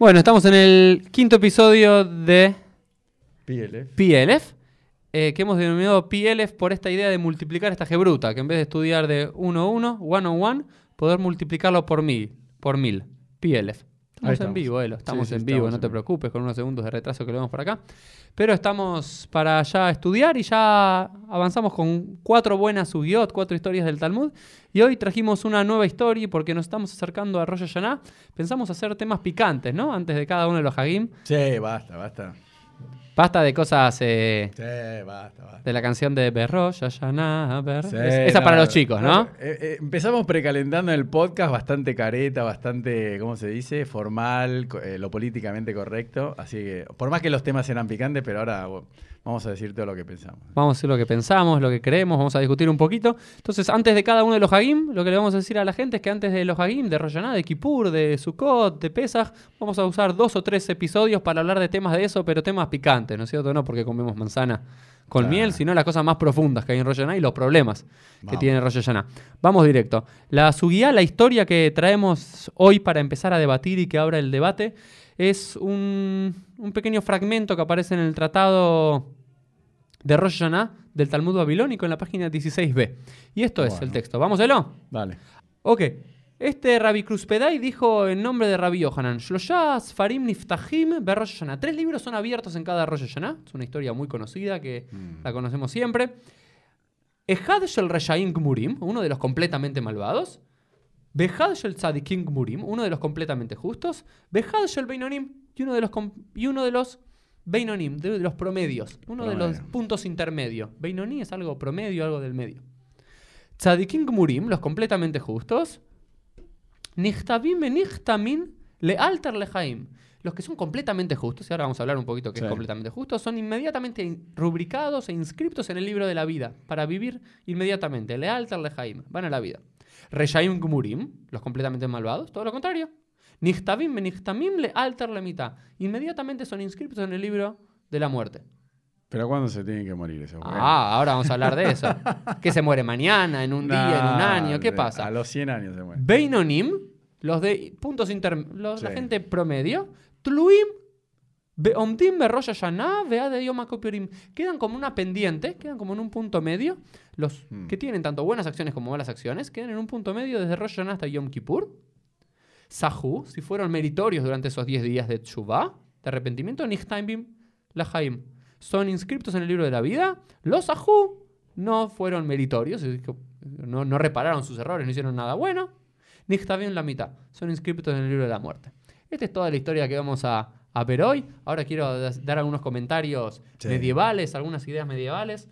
Bueno, estamos en el quinto episodio de PLF. PLF, eh, que hemos denominado PLF por esta idea de multiplicar esta gebruta, que en vez de estudiar de 1 a 1, one on one, poder multiplicarlo por mil, por mil. PLF. Estamos, en vivo, Elo. Estamos Sí, sí, en vivo, estamos no en te vivo. preocupes, con unos segundos de retraso que lo vemos por acá. Pero estamos para ya estudiar y ya avanzamos con cuatro buenas sugiot, cuatro historias del Talmud. Y hoy trajimos una nueva historia y porque nos estamos acercando a Rosh Hashanah. Pensamos hacer temas picantes, ¿no? Antes de cada uno de los Hagim. Sí, basta, basta. Basta de cosas eh, Sí, basta, basta. de la canción de Berrosh Hashanah. Ber- Sí, Es- esa no, para los chicos, ¿no? Eh, eh, empezamos precalentando el podcast bastante careta, bastante, ¿cómo se dice? Formal, lo políticamente correcto. Así que, por más que los temas eran picantes, pero ahora bueno, vamos a decir todo lo que pensamos. Vamos a decir lo que pensamos, lo que creemos, vamos a discutir un poquito. Entonces, antes de cada uno de los Hagim, lo que le vamos a decir a la gente es que antes de los Hagim, de Hashanah, de Kippur, de Sukkot, de Pesach, vamos a usar dos o tres episodios para hablar de temas de eso, pero temas picantes, ¿no es cierto? No porque comemos manzana con Claro. miel, sino las cosas más profundas que hay en Rosh Hashanah y los problemas que tiene Rosh Hashanah. Vamos directo. La Sugía, la historia que traemos hoy para empezar a debatir y que abra el debate, es un, un pequeño fragmento que aparece en el tratado de Rosh Hashanah del Talmud babilónico en la página 16b. Y esto es el texto. ¿Vamos, Elo? Dale. Ok. Este Rabbi Cruzpedai dijo en nombre de Rabbi Yohanan, Shlosha Sfarim Niftahim Rosh. Tres libros son abiertos en cada Rosh Hashanah. Es una historia muy conocida que Mm. la conocemos siempre. Ehad Shel Reshaim Gmurim, uno de los completamente malvados. Behad Shel Tzadikim Gmurim, uno de los completamente justos. Behad Shel Beinonim, y uno de los, y uno de los Beinonim, de los promedios. Uno de los Promedio. puntos intermedios. Beinoní es algo promedio, algo del medio. Tzadikim Gmurim, los completamente justos. Nichtavim e Nichtamin le alter lejaim. Los que son completamente justos, y ahora vamos a hablar un poquito que es Sí. completamente justo, son inmediatamente in- rubricados e inscriptos en el libro de la vida para vivir inmediatamente. Le alter lejaim, van a la vida. Reshaim Gmurim, los completamente malvados, todo lo contrario. Nichtavim e Nichtamim le alter le mitad. Inmediatamente son inscriptos en el libro de la muerte. Pero ¿cuándo se tienen que morir güeyes? Ah, ahora vamos a hablar de eso. ¿Qué se muere mañana, en un día, en un año? ¿Qué pasa? A los 100 años se mueren. Beinonim, los de puntos intermedios, la Sí. gente promedio, Tluim, Beomdim, Berosh Hashanah, Beade Yom HaKippurim. Quedan como una pendiente, quedan como en un punto medio. Los Hmm. que tienen tanto buenas acciones como malas acciones, quedan en un punto medio desde Rosh Hashanah hasta Yom Kippur. Sahu, si fueron meritorios durante esos 10 días de Tshuva, de arrepentimiento, Nichtaimim, Lahaim. Son inscriptos en el libro de la vida. Los Sahu no fueron meritorios, no, no repararon sus errores, no hicieron nada bueno. Nichtavim la mitad. Son inscriptos en el libro de la muerte. Esta es toda la historia que vamos a, a ver hoy. Ahora quiero dar algunos comentarios Sí. medievales, algunas ideas medievales,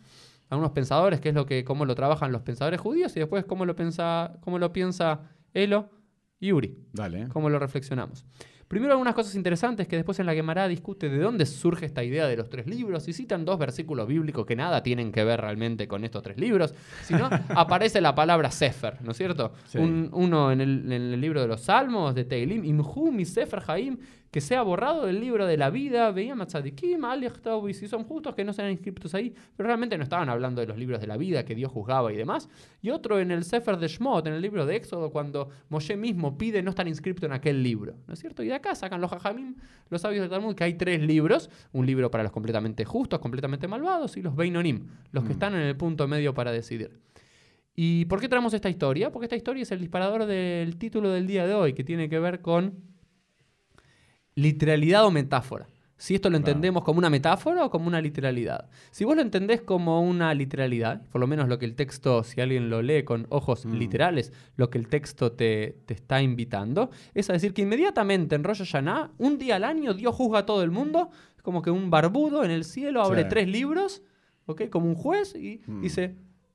algunos pensadores, qué es lo que, cómo lo trabajan los pensadores judíos y después cómo lo piensa, cómo lo piensa Elo y Uri, Dale. cómo lo reflexionamos. Primero algunas cosas interesantes que después en la Gemara discute de dónde surge esta idea de los tres libros y citan dos versículos bíblicos que nada tienen que ver realmente con estos tres libros, sino aparece la palabra Sefer, ¿no es cierto? Sí. Un- uno en el, en el libro de los Salmos, de Teilim, Imhu mi Sefer Haim, que sea borrado del libro de la vida, veían Tzadikim, y si son justos que no sean inscritos ahí, pero realmente no estaban hablando de los libros de la vida que Dios juzgaba y demás. Y otro en el Sefer de Shmot, en el libro de Éxodo, cuando Moshe mismo pide no estar inscrito en aquel libro, ¿no es cierto? Y de acá sacan los Jajamim, los sabios del Talmud, que hay tres libros, un libro para los completamente justos, completamente malvados, y los Beinonim, los que Mm. están en el punto medio para decidir. ¿Y por qué traemos esta historia? Porque esta historia es el disparador del título del día de hoy, que tiene que ver con literalidad o metáfora. Si esto lo entendemos como una metáfora o como una literalidad. Si vos lo entendés como una literalidad, por lo menos lo que el texto, si alguien lo lee con ojos Mm. literales, lo que el texto te, te está invitando, es a decir que inmediatamente en Rosh Hashanah, un día al año, Dios juzga a todo el mundo, como que un barbudo en el cielo abre Sí. tres libros, ¿ok? Como un juez y Mm. dice,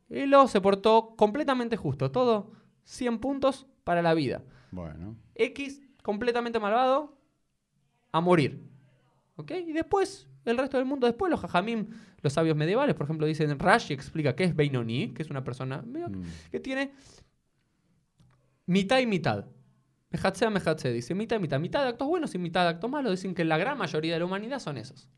Elo se portó completamente justo, todo 100 puntos para la vida. Bueno. X completamente malvado a morir. ¿Ok? Y después, el resto del mundo, después los jajamim, los sabios medievales, por ejemplo, dicen, Rashi explica qué es Beinoni, que es una persona Mm. que tiene mitad y mitad. Mejatzea, mejatzea, dice mitad y mitad. Mitad de actos buenos y mitad de actos malos. Dicen que la gran mayoría de la humanidad son esos.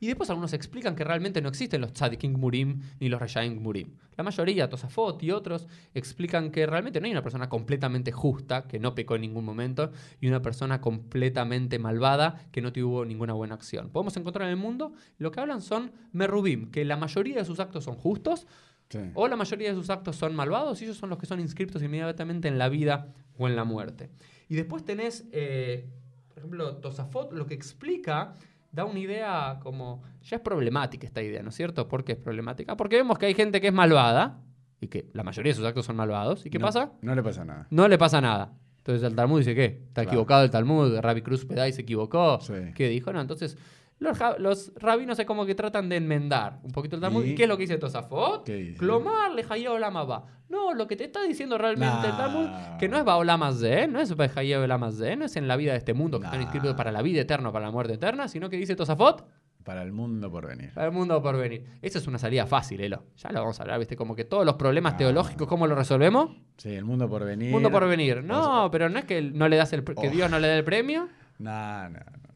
Y después algunos explican que realmente no existen los tzadikim murim ni los reshaim murim. La mayoría, Tosafot y otros, explican que realmente no hay una persona completamente justa, que no pecó en ningún momento, y una persona completamente malvada, que no tuvo ninguna buena acción. Podemos encontrar en el mundo, lo que hablan son merubim, que la mayoría de sus actos son justos, Sí. o la mayoría de sus actos son malvados y ellos son los que son inscriptos inmediatamente en la vida o en la muerte. Y después tenés, eh, por ejemplo, Tosafot lo que explica da una idea como... Ya es problemática esta idea, ¿no es cierto? ¿Por qué es problemática? Porque vemos que hay gente que es malvada y que la mayoría de sus actos son malvados. ¿Y qué No- pasa? No le pasa nada. No le pasa nada. Entonces el Talmud dice, ¿qué? Está Claro. equivocado el Talmud, Rabbi Cruz Pedai se equivocó. Sí. ¿Qué dijo? No, entonces los, los rabinos es como que tratan de enmendar un poquito el Talmud. ¿Y, qué es lo que dice Tosafot? ¿Qué dice? Clomar le Olama va. No, lo que te está diciendo realmente el. Talmud, que no es Baolama Ze, no es Olama Ze, no es en la vida de este mundo que están Nah. inscritos para la vida eterna o para la muerte eterna, sino que dice Tosafot, Para el mundo por venir. para el mundo por venir. Esa es una salida fácil, Elo. Ya lo vamos a hablar, ¿viste? Como que todos los problemas Ah. teológicos, ¿cómo lo resolvemos? Sí, el mundo por venir. Mundo por venir. No, pero no es que no le das el que Oh. Dios no le dé el premio, No, no, no.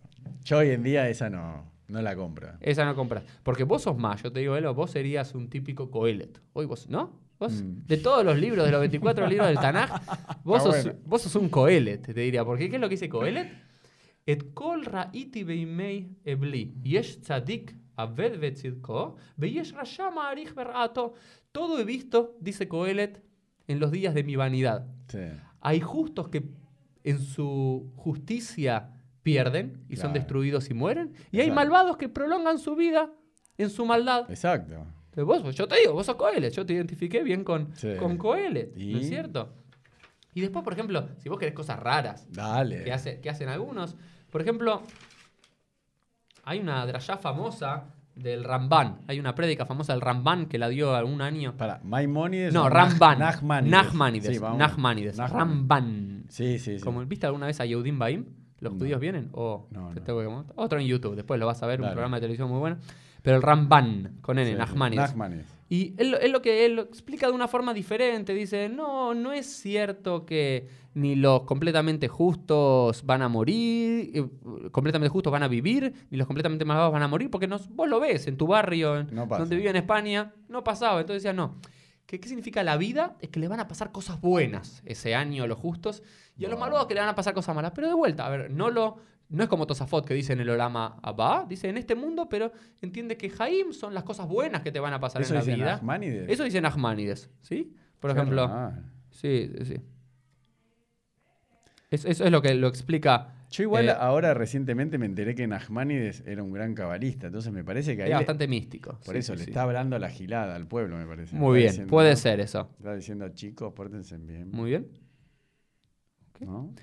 Yo hoy en día esa no, no la compro. esa no compras. Porque vos sos más, yo te digo, Elo, vos serías un típico Coelet. Hoy vos, ¿no? Vos, Mm. de todos los libros, de los 24 libros del Tanaj, vos, sos, bueno. vos sos un Coelet, te diría. Porque ¿qué es lo que dice Coelet? Et kol ra'iti beimei ebli, yesh tzadik aved vetzidko, veyesh ma'arich ber'ato. Todo he visto, dice Coelet, en los días de mi vanidad. Sí. Hay justos que en su justicia pierden y son Claro. destruidos y mueren. Y hay malvados que prolongan su vida en su maldad. Exacto. Entonces vos, yo te digo, vos sos Coelet. Yo te identifiqué bien con, Sí. con Coelet. ¿No ¿Y? es cierto? Y después, por ejemplo, si vos querés cosas raras Dale. que, hace- que hacen algunos, por ejemplo, hay una drayá famosa del Ramban. Hay una prédica famosa del Ramban que la dio algún año. Para, Maimónides. No, Ramban. Nachmanides. Nachmanides. Sí. Nachmanides. Nachman- Ramban. Sí, sí, sí. Como, ¿Viste alguna vez a Yehudim Baim? ¿Los No. judíos vienen? O No, te tengo que. Otro en YouTube, después lo vas a ver, un programa de televisión muy bueno. Pero el Ramban, con N, Sí. Nachmanides. Nachmanides. Y él, él lo que él lo explica de una forma diferente. Dice, no, no es cierto que ni los completamente justos van a morir, eh, completamente justos van a vivir, ni los completamente malvados van a morir, porque nos- vos lo ves en tu barrio, en- No donde vive en España, no pasaba. Entonces decía, no. ¿Qué, ¿Qué significa la vida? Es que le van a pasar cosas buenas ese año a los justos y a los malvados que le van a pasar cosas malas. Pero de vuelta, a ver, no lo... No es como Tosafot que dice en el Olama Abba, dice en este mundo, pero entiende que Jaim son las cosas buenas que te van a pasar Eso en la vida. Nachmanides. Eso dice Nachmanides, ¿sí? Por Qué ejemplo, normal. sí, sí, sí. Es- eso es lo que lo explica. Yo igual eh, ahora recientemente me enteré que Nachmanides era un gran cabalista, entonces me parece que ahí es bastante místico. por sí, eso sí, le sí. está hablando la gilada al pueblo, me parece. Muy Está bien, diciendo, puede ser eso. Está diciendo, chicos, pórtense bien. Muy bien. ¿no?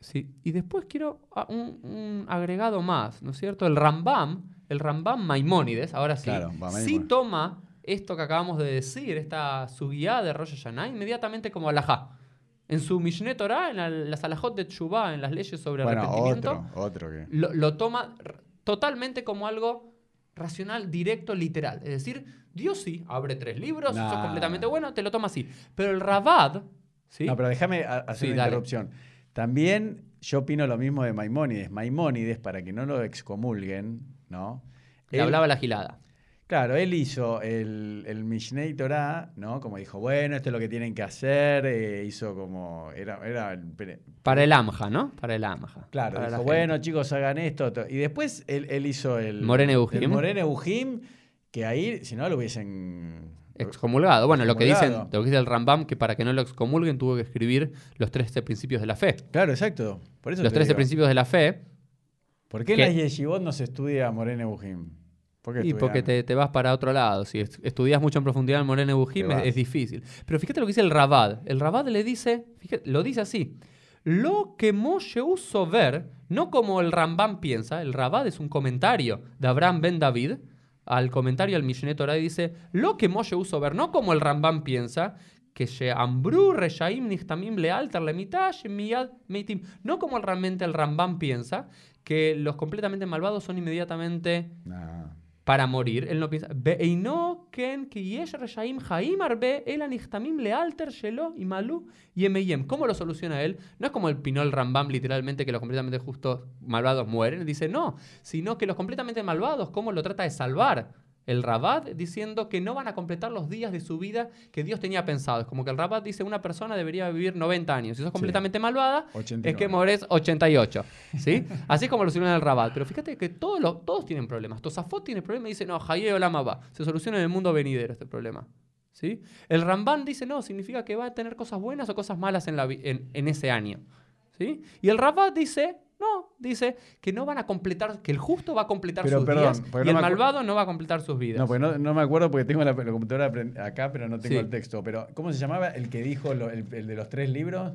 Sí. Y después quiero ah, un, un agregado más, ¿no es cierto? El Rambam, el Rambam Maimónides, ahora sí, Claro, sí toma esto que acabamos de decir, esta subía de Rosh Hashanah, inmediatamente como alajá. En su Mishneh Torah, en la- las alajot de Tshuva, en las leyes sobre Bueno, arrepentimiento, otro, otro que. lo, lo toma totalmente como algo racional, directo, literal. Es decir, Dios sí, abre tres libros, Nah. sos completamente bueno, te lo toma así. Pero el Rabad, ¿sí? No, pero déjame hacer Sí, una dale. interrupción. También yo opino lo mismo de Maimónides. Maimónides, para que no lo excomulguen, ¿no? Le Él- hablaba la gilada. Claro, él hizo el, el Mishneh Torah, ¿no? Como dijo, bueno, esto es lo que tienen que hacer. eh, hizo como. Era, era Para el Amja, ¿no? Para el Amja. Claro, Para dijo, bueno, chicos, hagan esto. to-". Y después él, él hizo el. Morene Ujim. El Morene que ahí, si no, lo hubiesen. Excomulgado. Bueno, lo que dicen, lo que dice el Rambam, que para que no lo excomulguen tuvo que escribir los 13 principios de la fe. Claro, exacto. Por eso Los te 13 digo, principios de la fe, ¿Por qué en que- la Yeshivot no se estudia Morene Ujim? ¿Por y porque te, te vas para otro lado. Si est- estudias mucho en profundidad el Morene Bujim, es, es difícil. Pero fíjate lo que dice el Rabad. El Rabad le dice, fíjate, lo dice así. Lo que Moshe usó ver, no como el Rambam piensa, el Rabad es un comentario de Abraham ben David al comentario al Mishneh Torah y dice, lo que Moshe usó ver, no como el Rambam piensa, que Sheambru Reshaim Nichtamim Lealter Lemitash Miyad Meitim. No como realmente el Rambam piensa, que los completamente malvados son inmediatamente No. Para morir, él no piensa, "Ve'eino ken yesh reshaim haim arbe el anichtamim lealter shelo y malu yemeyem. ¿Cómo lo soluciona él? No es como el Pinol Rambam, literalmente, que los completamente justos malvados mueren. Dice, no, sino que los completamente malvados, ¿cómo lo trata de salvar? El Rabat diciendo que no van a completar los días de su vida que Dios tenía pensado. Es como que el Rabat dice una persona debería vivir 90 años. Si sos completamente malvada, es 89. que morés 88. ¿sí? Así es como lo soluciona el Rabat. Pero fíjate que todos, los- todos tienen problemas. Tosafot tiene problemas y dice, no, Haye Olama va. Se soluciona en el mundo venidero este problema. ¿sí? El Ramban dice, no, significa que va a tener cosas buenas o cosas malas en, la en, en ese año. ¿sí? Y el Rabat dice, no, dice que no van a completar, que el justo va a completar Pero, sus perdón, días y no el malvado no va a completar sus vidas. No, pues no, no me acuerdo porque tengo la, la computadora acá, pero no tengo Sí. el texto. Pero, ¿cómo se llamaba el que dijo lo- el, el de los tres libros?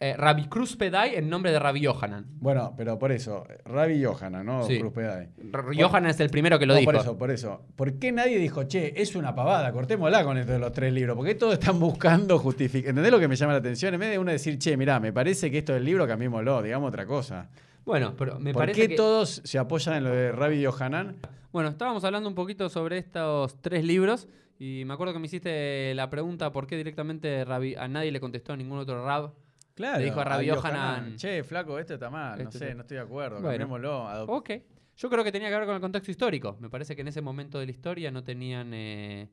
Eh, Rabbi Cruz Pedai en nombre de Rabbi Yohanan. Bueno, pero por eso, Rabbi Yohanan, ¿no? Sí. Cruz Pedai. Yohanan es el primero que lo No, dijo. Por eso, por eso. ¿Por qué nadie dijo, che, es una pavada, cortémosla con esto de los tres libros? Porque todos están buscando justificar. ¿Entendés lo que me llama la atención? En vez de uno decir, che, mirá, me parece que esto del libro cambiémoslo, digamos otra cosa. Bueno, pero me ¿Por parece qué que... todos se apoyan en lo de Rabbi Yohanan? Bueno, estábamos hablando un poquito sobre estos tres libros y me acuerdo que me hiciste la pregunta por qué directamente Rabbi- a nadie le contestó a ningún otro Rab. Claro. Le dijo a Rabbi a Yohanan, Che, flaco, esto está mal. No sé, no estoy de acuerdo. Bueno. Cambiémoslo. Ok. Yo creo que tenía que ver con el contexto histórico. Me parece que en ese momento de la historia no tenían eh,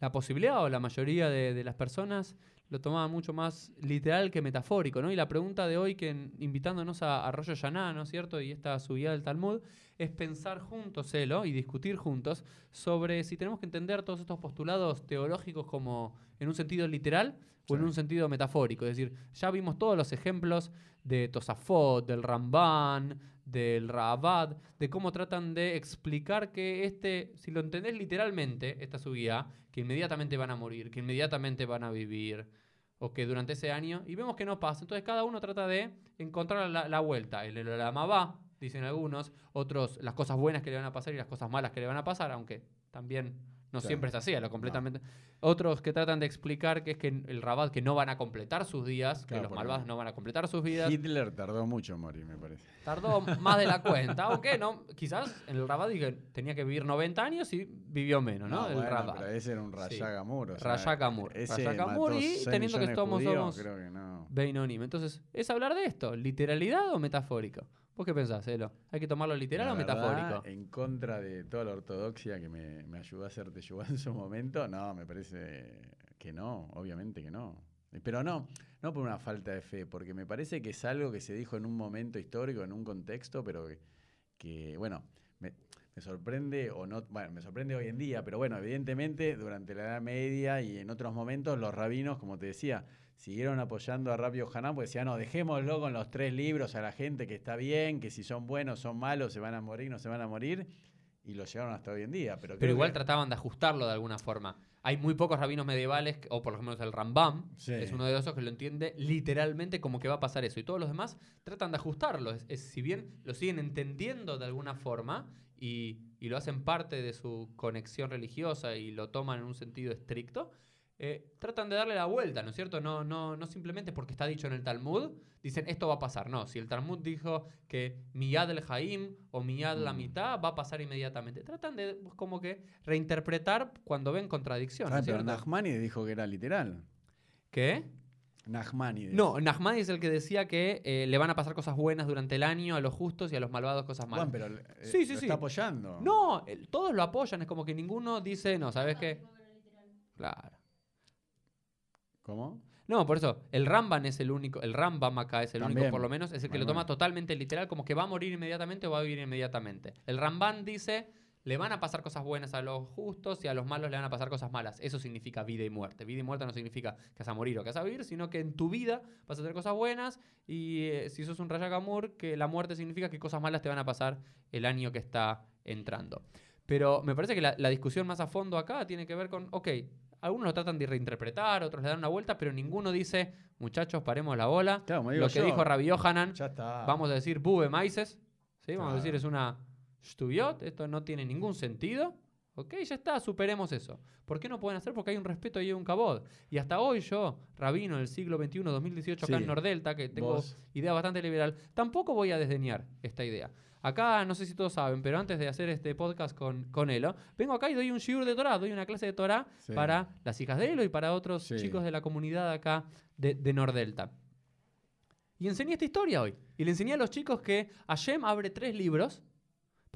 la posibilidad o la mayoría de, de las personas lo tomaban mucho más literal que metafórico, ¿no? Y la pregunta de hoy, que en- invitándonos a, a Rosh Hashanah, ¿no es cierto? Y esta subida del Talmud, es pensar juntos, Elo, y discutir juntos sobre si tenemos que entender todos estos postulados teológicos como en un sentido literal o en un sentido metafórico. Es decir, ya vimos todos los ejemplos de Tosafot, del Ramban, del Rabat, de cómo tratan de explicar que este, si lo entendés literalmente, esta subida, que inmediatamente van a morir, que inmediatamente van a vivir, o que durante ese año, y vemos que no pasa. Entonces cada uno trata de encontrar la, la vuelta. El Elolama va, dicen algunos, otros las cosas buenas que le van a pasar y las cosas malas que le van a pasar, aunque también no Claro. siempre es así, a lo completamente. Otros que tratan de explicar que es que el Rabat que no van a completar sus días, Claro, que los malvados no van a completar sus vidas. Hitler tardó mucho en morir, me parece. Tardó más de la cuenta, aunque no, quizás en el Rabat dije, tenía que vivir 90 años y vivió menos, ¿no? el bueno, Rabat. pero ese era un Sí. Rayagamur. ese Rayagamur mató y teniendo que somos- judíos, somos- Creo que no. Beinonim. Entonces, es hablar de esto, literalidad o metafórico. ¿Vos qué pensás, Elo? ¿Hay que tomarlo literal La o verdad, metafórico? En contra de toda la ortodoxia que me, me ayudó a hacer Teshuvah en su momento, no, me parece que no, obviamente que no. Pero no, no por una falta de fe, porque me parece que es algo que se dijo en un momento histórico, en un contexto, pero que, que, bueno, me, me sorprende o no, bueno, me sorprende hoy en día, pero bueno, evidentemente durante la Edad Media y en otros momentos los rabinos, como te decía, siguieron apoyando a Rabbi Hanan, porque decían, no, dejémoslo con los tres libros a la gente que está bien, que si son buenos, son malos, se van a morir, no se van a morir, y lo llegaron hasta hoy en día. Pero, Pero igual que- trataban de ajustarlo de alguna forma. Hay muy pocos rabinos medievales, o por lo menos el Rambam, Sí. es uno de esos que lo entiende literalmente como que va a pasar eso. Y todos los demás tratan de ajustarlo. Es, es- si bien lo siguen entendiendo de alguna forma y, y lo hacen parte de su conexión religiosa y lo toman en un sentido estricto, eh, tratan de darle la vuelta, ¿no es cierto? No, no, no simplemente porque está dicho en el Talmud, dicen esto va a pasar. No, si el Talmud dijo que Miyad el Jaim o Miyad la Mm. mitad va a pasar inmediatamente. Tratan de pues, como que reinterpretar cuando ven contradicción, ¿no Ah, pero cierto? Nachmani dijo que era literal. ¿Qué? Nachmani. No, Nahmadi es el que decía que eh, le van a pasar cosas buenas durante el año a los justos y a los malvados cosas malas. Juan, pero eh, Sí, sí, lo sí. está apoyando. No, todos lo apoyan, es como que ninguno dice, no, ¿sabes qué? Claro. ¿Cómo? No, por eso, el Ramban es el único, el Rambam acá es el único, por lo menos, es el que Bueno, lo toma bueno. totalmente literal, como que va a morir inmediatamente o va a vivir inmediatamente. El Ramban dice, le van a pasar cosas buenas a los justos y a los malos le van a pasar cosas malas. Eso significa vida y muerte. Vida y muerte no significa que vas a morir o que vas a vivir, sino que en tu vida vas a tener cosas buenas y eh, si sos un Rayagamur, que la muerte significa que cosas malas te van a pasar el año que está entrando. Pero me parece que la, la discusión más a fondo acá tiene que ver con, ok, algunos lo tratan de reinterpretar, otros le dan una vuelta, pero ninguno dice, muchachos, paremos la bola. Claro, como digo Lo que yo, dijo Rabbi está. vamos a decir bube maices, ¿sí? vamos a decir es una stuyot, esto no tiene ningún sentido, Ok, ya está, superemos eso. ¿Por qué no pueden hacer? Porque hay un respeto y hay un cabot. Y hasta hoy yo, rabino del siglo XXI, 2018, acá en Nordelta, que tengo Vos. idea bastante liberal, tampoco voy a desdeñar esta idea. Acá, no sé si todos saben, pero antes de hacer este podcast con, con Elo, vengo acá y doy un shiur de Torah, doy una clase de Torah Sí. para las hijas de Elo y para otros Sí. chicos de la comunidad acá de, de Nordelta. Y enseñé esta historia hoy. Y le enseñé a los chicos que Hashem abre tres libros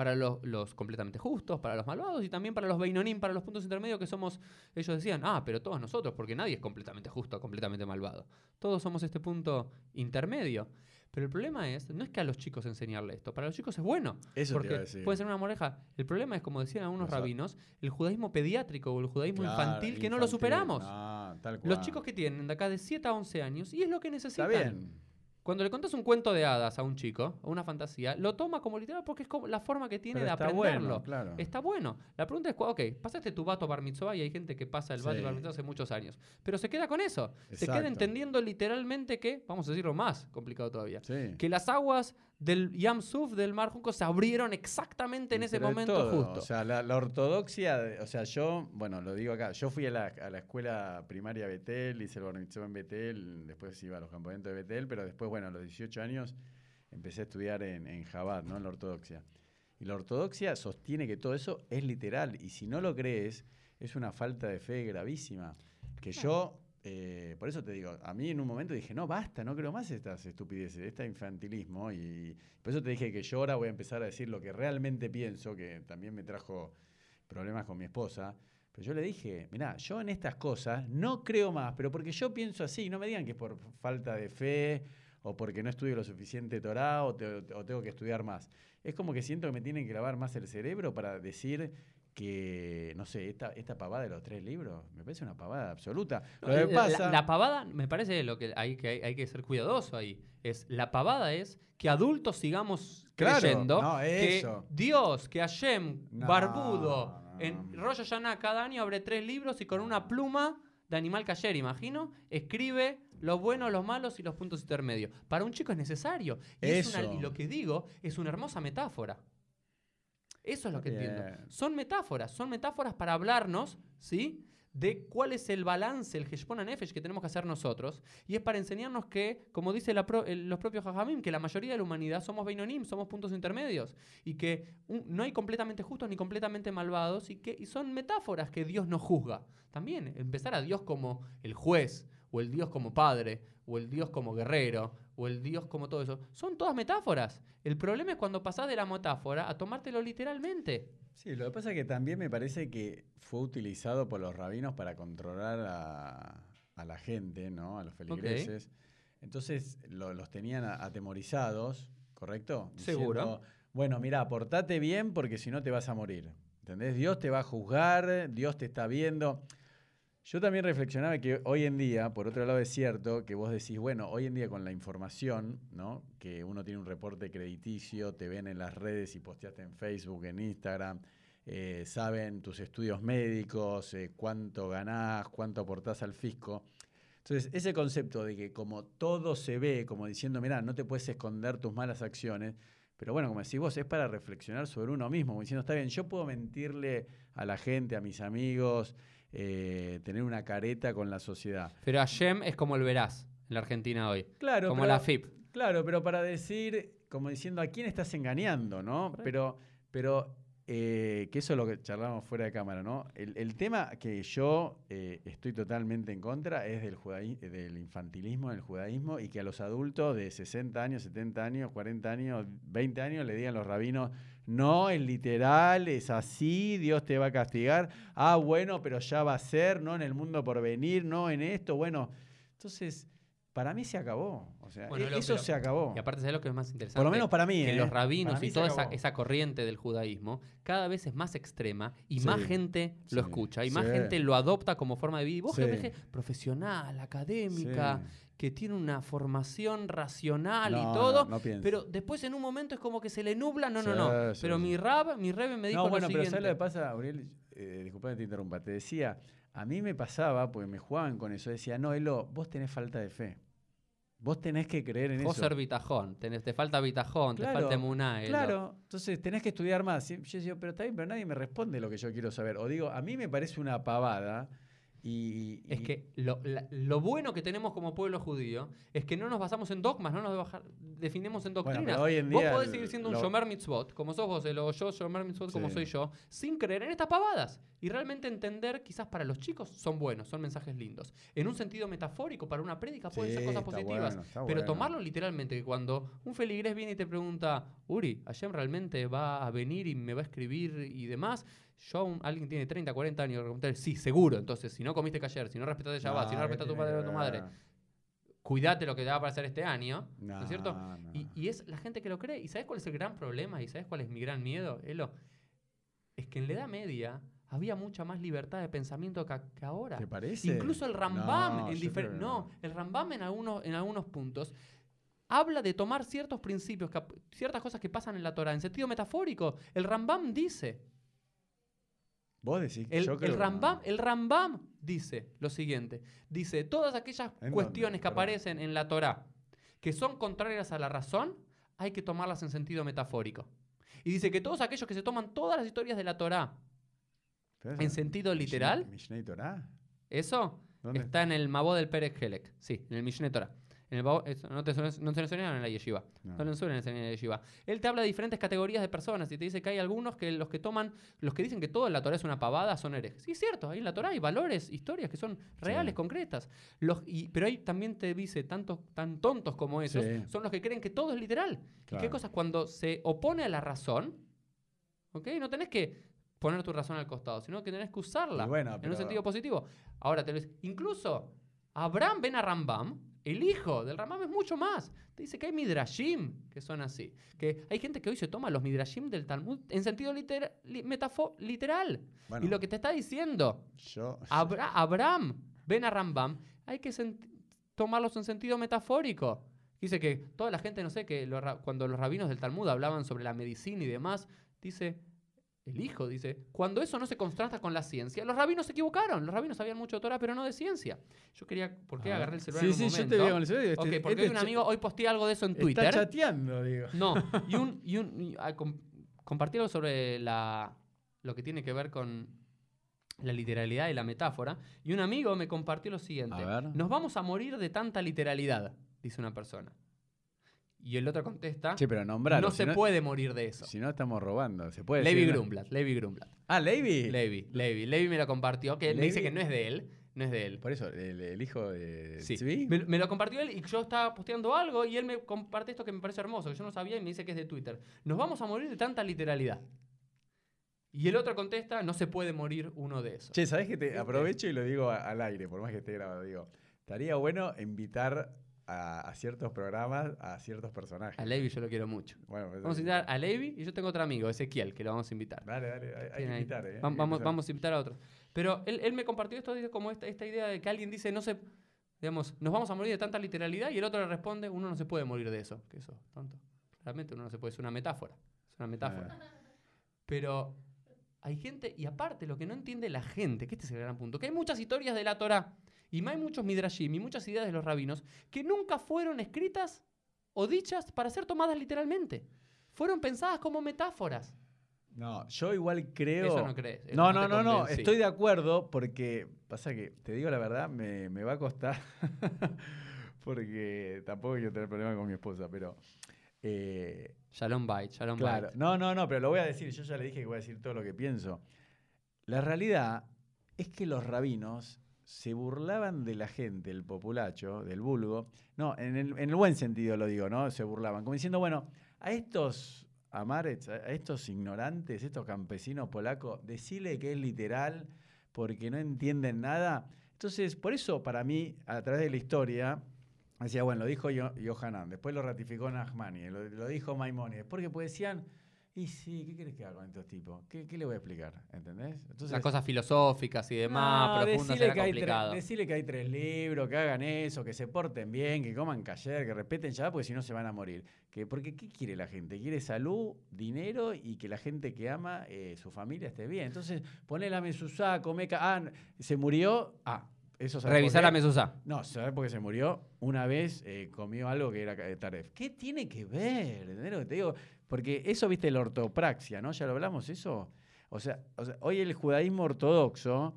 para los, los completamente justos, para los malvados y también para los Beinonim, para los puntos intermedios que somos, ellos decían, ah, pero todos nosotros, porque nadie es completamente justo o completamente malvado. Todos somos este punto intermedio. Pero el problema es, no es que a los chicos enseñarle esto, para los chicos es bueno. Eso porque decir. puede ser una moreja. El problema es, como decían algunos O sea, rabinos, el judaísmo pediátrico o el judaísmo Claro, infantil que no lo infantil. superamos. No, tal cual. Los chicos que tienen de acá de 7 a 11 años, y es lo que Está necesitan. bien. Cuando le contás un cuento de hadas a un chico, o una fantasía, lo toma como literal porque es como la forma que tiene Pero de está aprenderlo. bueno, claro. Está bueno. La pregunta es, ok, pasaste tu vato bar mitzvah y hay gente que pasa el vato Sí. bar mitzvah hace muchos años. Pero se queda con eso. Se queda entendiendo literalmente que, vamos a decirlo más complicado todavía, Sí. que las aguas del Yam Suf, del Mar Junco, se abrieron exactamente en ese Pero momento todo. justo. O sea, la, la ortodoxia, de- o sea, yo, bueno, lo digo acá, yo fui a la, a la escuela primaria Betel, hice el bar mitzvah en Betel, después iba a los campamentos de Betel, pero después, bueno, a los 18 años empecé a estudiar en, en Jabat, ¿no? En la ortodoxia. Y la ortodoxia sostiene que todo eso es literal, y si no lo crees, es una falta de fe gravísima. Que yo, eh, por eso te digo, a mí en un momento dije, no, basta, no creo más estas estupideces, este infantilismo, y por eso te dije que yo ahora voy a empezar a decir lo que realmente pienso, que también me trajo problemas con mi esposa. Pero yo le dije, mirá, yo en estas cosas no creo más, pero porque yo pienso así, no me digan que es por falta de fe o porque no estudio lo suficiente Torah o, te- o tengo que estudiar más. Es como que siento que me tienen que lavar más el cerebro para decir que, no sé, esta, esta pavada de los tres libros, me parece una pavada absoluta. Lo que Eh, La- pasa... La, pavada, me parece lo que hay que, hay, hay que ser cuidadoso ahí. Es, la pavada es que adultos sigamos Claro, creyendo no, que eso. Dios, que Hashem, No, barbudo, en Rosh Hashanah cada año abre tres libros y con una pluma de animal cayer, imagino, escribe los buenos, los malos y los puntos intermedios. Para un chico es necesario. Y, es una- Eso. y lo que digo es una hermosa metáfora. Eso es lo que entiendo. Son metáforas, son metáforas para hablarnos, ¿sí? De cuál es el balance, el Heshbon Nefesh que tenemos que hacer nosotros. Y es para enseñarnos que, como dice la pro- el- los propios Jajamim, que la mayoría de la humanidad somos Beinonim, somos puntos intermedios. Y que un- no hay completamente justos ni completamente malvados. Y que y son metáforas que Dios nos juzga. También empezar a Dios como el juez, o el Dios como padre, o el Dios como guerrero, o el Dios como todo eso. Son todas metáforas. El problema es cuando pasás de la metáfora a tomártelo literalmente. Sí, lo que pasa es que también me parece que fue utilizado por los rabinos para controlar a, a la gente, ¿no? A los feligreses. Entonces lo- los tenían atemorizados, ¿correcto? Seguro. bueno, mira, portate bien porque si no te vas a morir. ¿Entendés? Dios te va a juzgar, Dios te está viendo. Yo también reflexionaba que hoy en día, por otro lado es cierto que vos decís, bueno, hoy en día con la información, ¿no? Que uno tiene un reporte crediticio, te ven en las redes y posteaste en Facebook, en Instagram, eh, saben tus estudios médicos, eh, cuánto ganás, cuánto aportás al fisco. Entonces, ese concepto de que como todo se ve, como diciendo, mirá, no te puedes esconder tus malas acciones, pero bueno, como decís vos, es para reflexionar sobre uno mismo, como diciendo, está bien, yo puedo mentirle a la gente, a mis amigos, eh, tener una careta con la sociedad. Pero Hashem es como el verás en la Argentina hoy. Claro, como pero- la FIP. Claro, pero para decir, como diciendo, ¿a quién estás engañando, no? Pero, pero eh, que eso es lo que charlamos fuera de cámara, ¿no? El, el tema que yo eh, estoy totalmente en contra es del infantilismo, del judaísmo, y que a los adultos de 60 años, 70 años, 40 años, 20 años le digan los rabinos, no, es literal, es así, Dios te va a castigar. Ah, bueno, pero ya va a ser, no en el mundo por venir, no en esto, bueno. Entonces, para mí se acabó. O sea, Bueno, e- eso pero- se acabó. Y aparte, ¿sabes lo que es más interesante? Por lo menos para mí, Que ¿eh? los rabinos y toda esa, corriente del judaísmo cada vez es más extrema y Sí. más gente lo escucha y más gente lo adopta como forma de vida. Y vos que profesional, académica. Que tiene una formación racional No, y todo, no, no pero después en un momento es como que se le nubla. No, no, Sí, no. sí, pero sí. mi rab, mi rebe me dijo No, bueno, lo pero siguiente. ¿sabes lo que pasa, Auriel? Eh, disculpa que te interrumpa. Te decía, a mí me pasaba, porque me jugaban con eso, decía, no, Elo, vos tenés falta de fe. Vos tenés que creer en Vos eso. ser bitajón, tenés- te falta bitajón, te falta emuná. Claro, entonces tenés que estudiar más. Yo digo, pero está bien, pero nadie me responde lo que yo quiero saber. O digo, a mí me parece una pavada y... Es que lo, la- lo bueno que tenemos como pueblo judío es que no nos basamos en dogmas, no nos baja- definimos en Bueno, doctrinas. pero hoy en vos día podés el- seguir siendo lo- un Shomer Mitzvot, como sos vos, el- o yo Shomer Mitzvot como soy yo, sin creer en estas pavadas. Y realmente entender, quizás para los chicos son buenos, son mensajes lindos. En un sentido metafórico, para una prédica pueden Sí, ser cosas positivas. bueno, pero bueno. tomarlo literalmente, que cuando un feligrés viene y te pregunta, Uri, Hashem realmente va a venir y me va a escribir y demás, yo, alguien tiene 30, 40 años, preguntar, sí, seguro. Entonces, si no comiste ayer, si no respetaste Shabbat, si no ¿qué respetas a tu padre o que tu madre, cuídate lo que te va a pasar este año, ¿no, No, es cierto? no. Y, y es la gente que lo cree. ¿Y sabes cuál es el gran problema? ¿Y sabes cuál es mi gran miedo, Elo? Es que en la Edad Media había mucha más libertad de pensamiento que, que ahora. ¿Te parece? Incluso el Rambam, No, en no, el Rambam en algunos, en algunos puntos habla de tomar ciertos principios, que- ciertas cosas que pasan en la Torah, en sentido metafórico. El Rambam dice, Vos decís el, yo creo el que Rambam, no. el Rambam dice lo siguiente. Dice, todas aquellas ¿En cuestiones dónde? que aparecen en la Torah que son contrarias a la razón, hay que tomarlas en sentido metafórico. Y dice que todos aquellos que se toman todas las historias de la eso- en sentido literal, Mishneh Torah. eso ¿Dónde? está en el Mabó del Perek Helek. Sí, en el Mishneh Torah. En el Mabó- eso no, te, no te enseñaron en la yeshiva. No. No, lo suelen enseñar en la yeshiva. Él te habla de diferentes categorías de personas y te dice que hay algunos que los que toman, los que dicen que todo en la Torah es una pavada son herejes. Sí, es cierto, ahí en la Torah hay valores, historias que son reales, Sí. concretas. Los, y, pero ahí también te dice, tantos, tan tontos como esos, Sí. son los que creen que todo es literal. ¿Y Claro. qué cosas cuando se opone a la razón? ¿Ok? No tenés que poner tu razón al costado, sino que tenés que usarla bueno, en un sentido positivo. Ahora, te lo dice- incluso Abraham ben a Rambam, el hijo del Rambam es mucho más. Te dice que hay midrashim que son así. Que hay gente que hoy se toma los midrashim del Talmud en sentido litera- li- metafo- literal. Bueno. y lo que te está diciendo Yo. Abra- Abraham ben a Rambam, hay que tomarlos en sentido metafórico. Dice que toda la gente, no sé, que cuando los rabinos del Talmud hablaban sobre la medicina y demás, dice, el hijo dice, cuando eso no se contrasta con la ciencia, los rabinos se equivocaron. Los rabinos sabían mucho de Torah, pero no de ciencia. Yo quería, ¿por qué Ah. agarré el celular Sí, en un sí, yo momento? te veo con el celular y este- Ok, porque este hoy un amigo, hoy posteé algo de eso en Está Twitter. chateando, digo. No, y un, y un y, ah, com- compartí algo sobre la, lo que tiene que ver con la literalidad y la metáfora. Y un amigo me compartió lo siguiente. A ver. Nos vamos a morir de tanta literalidad, dice una persona. Y el otro contesta, Che, pero nombralo. no si se puede morir de eso. Si no, estamos robando. ¿Se puede Levi? Grumblat, Levi Grumblat. Ah, Levi. Levi, Levi, Levi me lo compartió, que me dice que no es de él, no es de él. Por eso, el, el hijo de Sí. Tzvi. Me, me lo compartió él y yo estaba posteando algo y él me comparte esto que me parece hermoso, que yo no sabía y me dice que es de Twitter. Nos vamos a morir de tanta literalidad. Y el otro contesta, no se puede morir uno de esos. Che, ¿sabés que te aprovecho y lo digo al aire, por más que esté grabado? Digo, estaría bueno invitar a, a ciertos programas a ciertos personajes. A Levi yo lo quiero mucho. Bueno, pues, Vamos a invitar a Levi y yo tengo otro amigo, Ezequiel, que lo vamos a invitar. Dale, dale, hay, que invitar, ¿eh? Vamos, vamos a invitar a otros. Pero él, él me compartió esto, dice, como esta, esta idea de que alguien dice, no se, digamos, nos vamos a morir de tanta literalidad y el otro le responde, uno no se puede morir de eso. Que eso, tonto. Realmente uno no se puede, es una metáfora. Es una metáfora. Pero hay gente, y aparte lo que no entiende la gente, que este es el gran punto, que hay muchas historias de la Torah y hay muchos midrashim y muchas ideas de los rabinos que nunca fueron escritas o dichas para ser tomadas literalmente. Fueron pensadas como metáforas. No, yo igual creo. Eso no crees, eso No, no no, no. Estoy de acuerdo porque pasa que, te digo la verdad, me, me va a costar. porque tampoco quiero tener problemas con mi esposa, pero. eh, Shalom Bait, Shalom claro. No, no, no, pero lo voy a decir. Yo ya le dije que voy a decir todo lo que pienso. La realidad es que los rabinos se burlaban de la gente, el populacho, del vulgo. No, en el, en el buen sentido lo digo, ¿no? Se burlaban. Como diciendo, bueno, a estos amarets, a estos ignorantes, estos campesinos polacos, decirle que es literal porque no entienden nada. Entonces, por eso, para mí, a través de la historia, decía, bueno, lo dijo Yo- Yohanan, después lo ratificó Nachmani, lo, lo dijo Maimónides, porque pues decían, y sí, ¿qué querés que haga con estos tipos? ¿Qué, qué le voy a explicar? ¿Entendés? Entonces, Las cosas filosóficas y demás, no, profundas, era que, hay complicado. decile que hay tres libros, que hagan eso, que se porten bien, que coman cayer, que respeten ya, porque si no se van a morir. Que, porque ¿qué quiere la gente? Quiere salud, dinero y que la gente que ama eh, su familia esté bien. Entonces, ponela en su saco, meca. Ah, se murió. Ah, Eso ¿sabes Revisar la mesusa. No, ¿sabes por qué se murió? Una vez eh, comió algo que era de Taref. ¿Qué tiene que ver? ¿Entendés lo que te digo? Porque eso, viste, la ortopraxia, ¿no? Ya lo hablamos, eso. O sea, hoy el judaísmo ortodoxo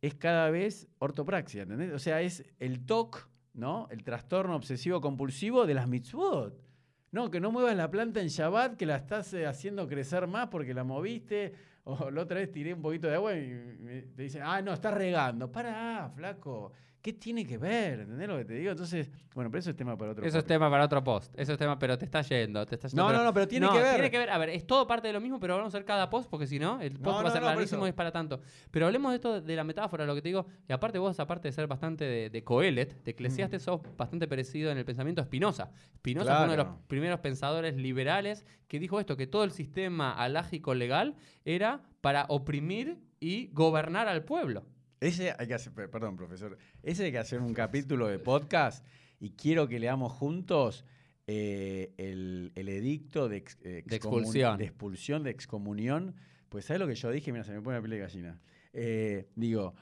es cada vez ortopraxia, ¿entendés? O sea, es el TOC, ¿no? El trastorno obsesivo compulsivo de las mitzvot. No, que no muevas la planta en Shabbat, que la estás eh, haciendo crecer más porque la moviste. O la otra vez tiré un poquito de agua y te dicen, ah, no, estás regando. Para, flaco. ¿Qué tiene que ver? ¿Entendés lo que te digo? Entonces, bueno, pero eso es tema para otro Eso es tema para otro post. Eso es tema, pero te está yendo. Te está yendo, No, no, no, pero tiene que ver. Tiene que ver. A ver, es todo parte de lo mismo, pero vamos a hacer cada post porque si no, el post No, va no, a ser larguísimo y es para tanto. Pero hablemos de esto de la metáfora, lo que te digo. Y aparte, vos, aparte de ser bastante de, de Coelet, de Eclesiastes, sos bastante parecido en el pensamiento a Spinoza. Spinoza fue uno de los primeros pensadores liberales que dijo esto: que todo el sistema alágico legal era para oprimir y gobernar al pueblo. Ese hay que hacer, per- perdón, profesor. Ese hay que hacer un capítulo de podcast y quiero que leamos juntos eh, el, el edicto de, ex- eh, De expulsión. De expulsión, de excomunión. Pues, ¿sabes lo que yo dije? Mira, se me pone la piel de gallina. Eh, digo,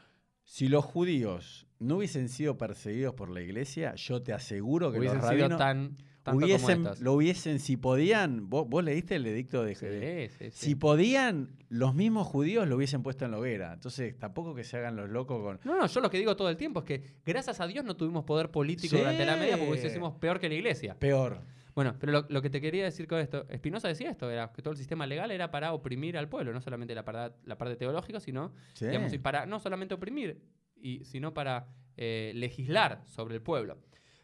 si los judíos no hubiesen sido perseguidos por la iglesia, yo te aseguro que Hubiesen los sido tan. Tanto hubiesen, como estos. lo hubiesen, si podían, vos, vos leíste el edicto de, de- Sí, sí, sí. si podían, los mismos judíos lo hubiesen puesto en la hoguera. Entonces, tampoco que se hagan los locos con. No, no, yo lo que digo todo el tiempo es que gracias a Dios no tuvimos poder político durante la media porque hubiésemos peor que la iglesia. Peor. Bueno, pero lo, lo que te quería decir con esto, Spinoza decía esto, era que todo el sistema legal era para oprimir al pueblo, no solamente la, parda- la parte teológica, sino, digamos, y para no solamente oprimir, y, sino para eh, legislar sobre el pueblo.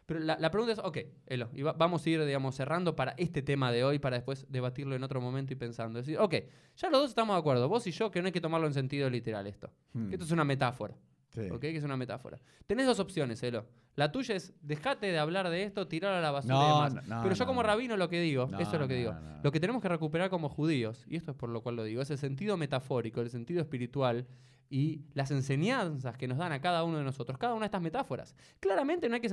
Pero la, la pregunta es, ok, Elo, y va- vamos a ir, digamos, cerrando para este tema de hoy, para después debatirlo en otro momento y pensando. Es decir, ok, ya los dos estamos de acuerdo, vos y yo, que no hay que tomarlo en sentido literal esto. Hmm. Que esto es una metáfora. Sí. ¿Ok? Que es una metáfora. Tenés dos opciones, Elo. La tuya es dejate de hablar de esto, tirar a la basura No, y demás. no, no, Pero yo como no. rabino lo que digo, eso es lo que digo. Lo que tenemos que recuperar como judíos, y esto es por lo cual lo digo, es el sentido metafórico, el sentido espiritual y las enseñanzas que nos dan a cada uno de nosotros, cada una de estas metáforas. Claramente no hay que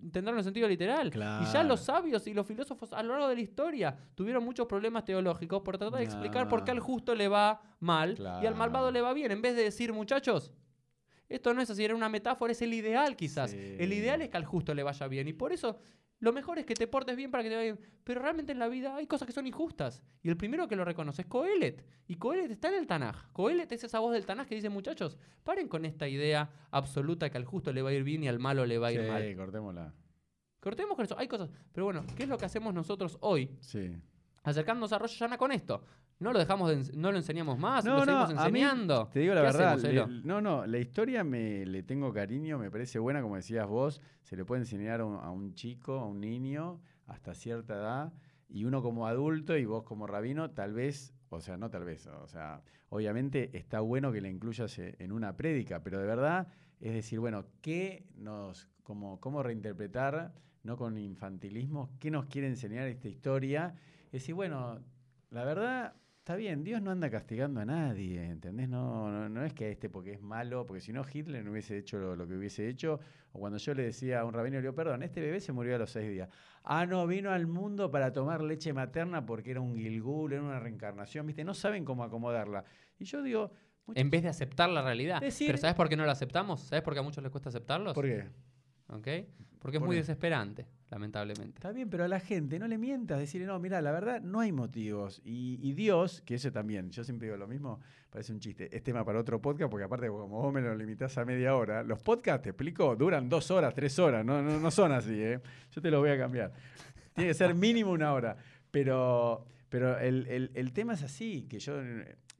entenderlo en sentido literal. Y ya Claro. los sabios y los filósofos a lo largo de la historia tuvieron muchos problemas teológicos por tratar de explicar por qué al justo le va mal y al Claro. malvado le va bien. En vez de decir, muchachos, esto no es así, era una metáfora, es el ideal quizás. Sí. El ideal es que al justo le vaya bien. Y por eso lo mejor es que te portes bien para que te vaya bien. Pero realmente en la vida hay cosas que son injustas. Y el primero que lo reconoce es Coelet. Y Coelet está en el Tanaj. Coelet es esa voz del Tanaj que dice, muchachos, paren con esta idea absoluta que al justo le va a ir bien y al malo le va a ir Sí, mal. cortémosla. Cortemos con eso. Hay cosas. Pero bueno, ¿qué es lo que hacemos nosotros hoy? Sí. Acercándonos a Rosh Hashanah con esto. No lo dejamos de no lo enseñamos más, No, lo no, seguimos mí, enseñando. te digo la ¿Qué verdad, hacemos, le- Elo? no, no, la historia me le tengo cariño, me parece buena, como decías vos, se le puede enseñar a un, a un chico, a un niño, hasta cierta edad, y uno como adulto y vos como rabino, tal vez, o sea, no tal vez, o sea, obviamente está bueno que le incluyas e- en una prédica, pero de verdad es decir, bueno, ¿qué nos, como, cómo reinterpretar, no con infantilismo, qué nos quiere enseñar esta historia? Es decir, bueno, la verdad, está bien, Dios no anda castigando a nadie, ¿entendés? No, no, no es que a este porque es malo, porque si no Hitler no hubiese hecho lo, lo que hubiese hecho. O cuando yo le decía a un rabino, le digo, perdón, este bebé se murió a los seis días. Ah, no, vino al mundo para tomar leche materna porque era un gilgul, era una reencarnación, ¿viste? No saben cómo acomodarla. Y yo digo, En vez de aceptar la realidad. Decir- Pero ¿sabes por qué no la aceptamos? ¿Sabes por qué a muchos les cuesta aceptarlos? ¿por qué? ¿Ok? Porque es ¿Por muy qué? desesperante, lamentablemente. Está bien, pero a la gente no le mientas, decirle, no, mira, la verdad no hay motivos. Y, Dios, que eso también, yo siempre digo lo mismo, parece un chiste, es tema para otro podcast, porque aparte como vos me lo limitás a media hora, los podcasts, te explico, duran dos horas, tres horas, no, no, no son así, ¿eh? Yo te lo voy a cambiar. Tiene que ser mínimo una hora. Pero, pero el, el- el tema es así, que yo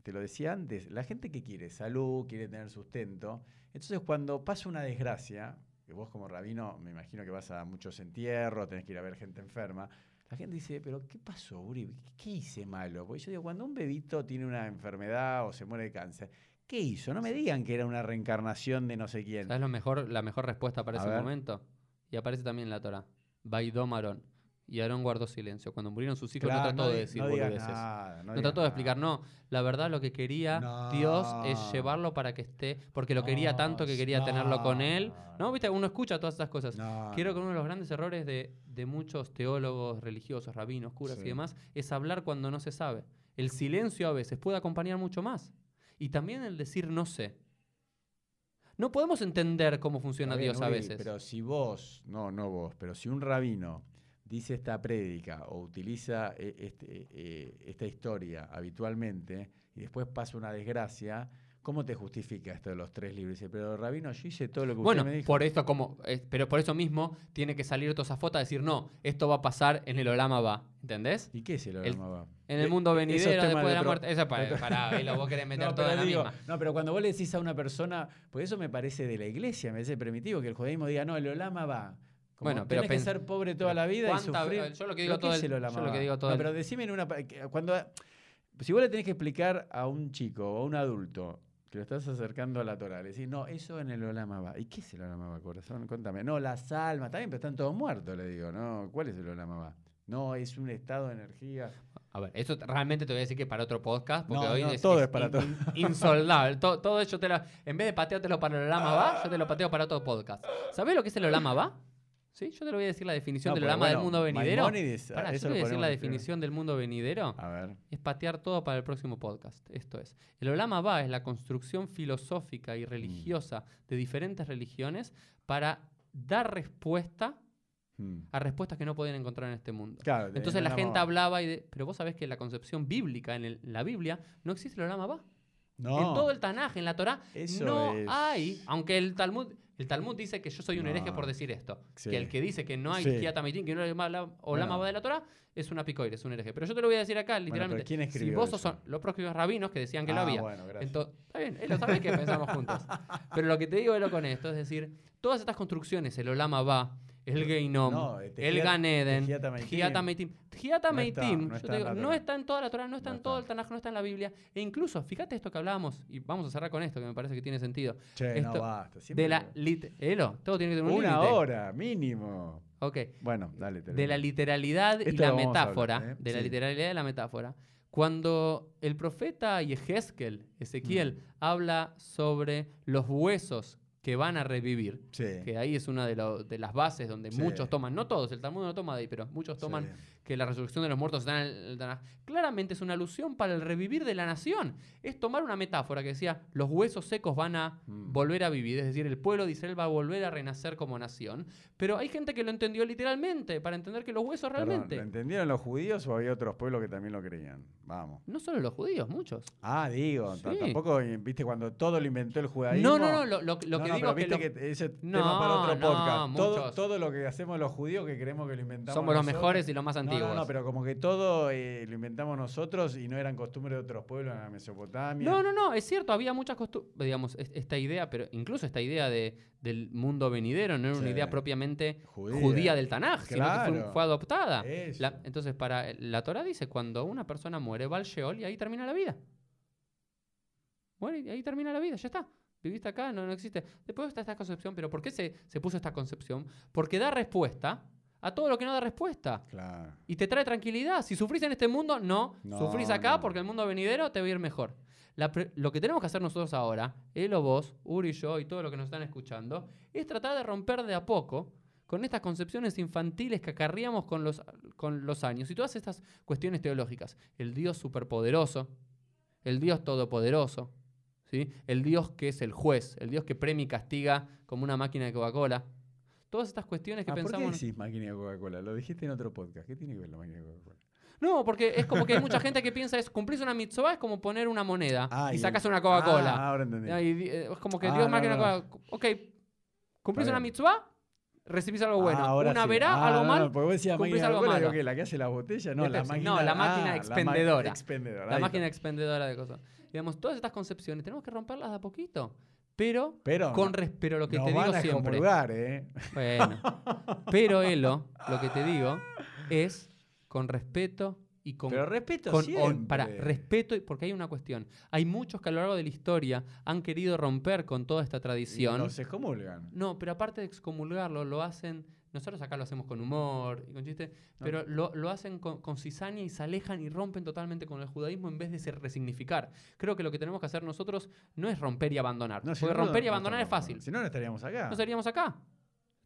te lo decía antes, la gente que quiere salud, quiere tener sustento, entonces cuando pasa una desgracia, que vos como rabino me imagino que vas a muchos entierros, tenés que ir a ver gente enferma, la gente dice, pero ¿qué pasó, Uri? ¿Qué hice malo? Porque yo digo, cuando un bebito tiene una enfermedad o se muere de cáncer, ¿qué hizo? No me digan que era una reencarnación de no sé quién. ¿Sabes lo mejor, la mejor respuesta para A ese ver. momento? Y aparece también en la Torah. Baidó Marón. Y Aarón guardó silencio. Cuando murieron sus hijos Claro, no trató no de decir no boludeces. nada, no trató de explicar, no. La verdad lo que quería. Dios es llevarlo para que esté, porque lo quería tanto que quería tenerlo con él. No, viste, uno escucha todas esas cosas. Quiero que uno de los grandes errores de, de muchos teólogos religiosos, rabinos, curas Sí. y demás, es hablar cuando no se sabe. El silencio a veces puede acompañar mucho más. Y también el decir no sé. No podemos entender cómo funciona bien, Dios a veces. Pero si vos, no, no vos, pero si un rabino dice esta prédica o utiliza eh, este, eh, esta historia habitualmente y después pasa una desgracia, ¿cómo te justifica esto de los tres libros? Dice, pero rabino, yo hice todo lo que Bueno, usted me dijo. por esto como, eh, pero por eso mismo tiene que salir Tosafot a decir, no, esto va a pasar en el Olama va, ¿entendés? ¿Y qué es el Olama Ba? En el Eh, mundo venidero, después de la muerte. Eso para, para Velo, vos querés meter No, todo en la digo, misma. no, pero cuando vos le decís a una persona, pues eso me parece de la iglesia, me parece primitivo, que el judaísmo diga, no, el Olama va. Como Bueno, pero tenés que ser pobre toda la vida y ¿cuánta- sufrir. yo lo que ¿Pero digo todo el- yo lo que digo todo No, el- pero decime en una... que Cuando, si vos le tenés que explicar a un chico o a un adulto que lo estás acercando a la Torah, le decís, no, eso en el Olama va. ¿Y qué es el Olama va, corazón? Cuéntame. No, las almas, bien, pero están todos muertos, le digo, ¿no? ¿Cuál es el Olama va? No, es un estado de energía. A ver, eso realmente te voy a decir que para otro podcast, porque No, hoy no, es, todo es es para todo. in- insoldable. todo, todo eso te lo, en vez de pateártelo para el Olama va, yo te lo pateo para otro podcast. ¿Sabés lo que es el Olama va? ¿Sí? Yo te lo voy a decir la definición No, del porque, Olama del bueno, mundo venidero. Pará, yo eso te voy a decir la definición del mundo venidero. A ver. Es patear todo para el próximo podcast. Esto es. El Olama va es la construcción filosófica Mm. y religiosa de diferentes religiones para dar respuesta Hmm. a respuestas que no podían encontrar en este mundo. Claro, Entonces en la gente Va. hablaba y de, pero vos sabés que la concepción bíblica, en, el- en la Biblia, no existe el Olama va. No. En todo el Tanaj, en la Torá, no es- hay, aunque el Talmud, el Talmud dice que yo soy un No. hereje por decir esto, Sí. que el que dice que no hay Sí. Hiat Amitim, que no hay Olama Bueno. va de la Torá, es una picoire, es un hereje. Pero yo te lo voy a decir acá, literalmente. ¿quién si escribió vos sos eso? los próximos rabinos que decían que lo Ah, había. bueno, gracias. Ento- está bien, él lo sabe que pensamos juntos. Pero lo que te digo Elo, con esto es decir, todas estas construcciones, el Olama va, el Geinom, No, el Tejiat- Gan Eden, Tejiat Ameitim. Hiat Ameitim. Hiat Ameitim, no está te en no está toda la Torah, no está No en todo está. el Tanaj, no está en la Biblia. E incluso, fíjate esto que hablábamos, y vamos a cerrar con esto, que me parece que tiene sentido. Che, no, Esto basta, siempre De la lit Elo, todo tiene que tener un Una hora, mínimo. Ok. Bueno, dale. De la literalidad y la metáfora. hablar, ¿eh? De la literalidad y la metáfora. Cuando el profeta Yehezkel, Ezequiel, Mm. habla sobre los huesos que van a revivir, Sí. que ahí es una de, de las bases donde Sí. muchos toman, no todos, el Talmud no toma de ahí, pero muchos toman Sí. Que la resurrección de los muertos está en el Tanaj. Claramente es una alusión para el revivir de la nación. Es tomar una metáfora que decía, los huesos secos van a Mm. volver a vivir, es decir, el pueblo de Israel va a volver a renacer como nación. Pero hay gente que lo entendió literalmente, para entender que los huesos Perdón, realmente... ¿Lo entendieron los judíos o había otros pueblos que también lo creían? Vamos. No solo los judíos, muchos. Ah, digo, Sí. tampoco, viste, cuando todo lo inventó el judaísmo. No, no, no, lo, lo- lo No, que no, digo pero es que, viste los- que ese No, tema para otro podcast. todo, lo que hacemos los judíos que creemos que lo inventamos. somos los mejores y los más No, No, no, pero como que todo eh, lo inventamos nosotros y no eran costumbres de otros pueblos en la Mesopotamia. No, no, no, es cierto, había muchas costumbres, digamos, es- esta idea, pero incluso esta idea de, del mundo venidero no era una idea propiamente Judía. judía, del Tanaj, sino que fue, adoptada. La- entonces, para la Torah dice, cuando una persona muere, va al Sheol y ahí termina la vida. Muere y ahí termina la vida, ya está. Viviste acá, no, no existe. Después está esta concepción, pero ¿por qué se, se puso esta concepción? Porque da respuesta a todo lo que no da respuesta. Claro. Y te trae tranquilidad. Si sufrís en este mundo, no. No, sufrís acá no. porque el mundo venidero te va a ir mejor. La lo que tenemos que hacer nosotros ahora, él o vos, Uri y yo y todo lo que nos están escuchando, es tratar de romper de a poco con estas concepciones infantiles que acarreamos con los, con los años y todas estas cuestiones teológicas. El Dios superpoderoso, el Dios todopoderoso, ¿sí? el Dios que es el juez, el Dios que premia y castiga como una máquina de Coca-Cola. Todas estas cuestiones que Ah, ¿Por qué pensamos... decís máquina de Coca-Cola? Lo dijiste en otro podcast. ¿Qué tiene que ver la máquina de Coca-Cola? No, porque es como que hay mucha gente que piensa es cumplís una mitzvah es como poner una moneda Ah, y y- sacas una Coca-Cola. Ah, ahora entendí. Y, eh, es como que Ah, Dios no, máquina no. Coca- Ok, cumplís una mitzvah, recibís algo bueno. Ah, ahora una sí. verá, Ah, algo no, mal, no, porque vos decías cumplís máquina de algo Coca-Cola, malo. digo que la que hace la botella, no, la Pepsi. máquina. No, la máquina ah, expendedora. expendedora. la máquina expendedora de cosas. Digamos, todas estas concepciones tenemos que romperlas de a poquito. Pero, Pero con no- pero lo que te digo siempre. ¿eh? Bueno. Pero, Elo, lo que te digo es con respeto y con Pero respeto con- siempre. o- para respeto, y- porque hay una cuestión. Hay muchos que a lo largo de la historia han querido romper con toda esta Y tradición. Nos excomulgan. No, pero aparte de excomulgarlo, lo hacen. Nosotros acá lo hacemos con humor y con chiste, pero lo, lo hacen con, con cizaña y se alejan y rompen totalmente con el judaísmo en vez de ser resignificar. Creo que lo que tenemos que hacer nosotros no es romper y abandonar. No, si porque no, romper y no abandonar es fácil. Si no, no estaríamos acá. No seríamos acá.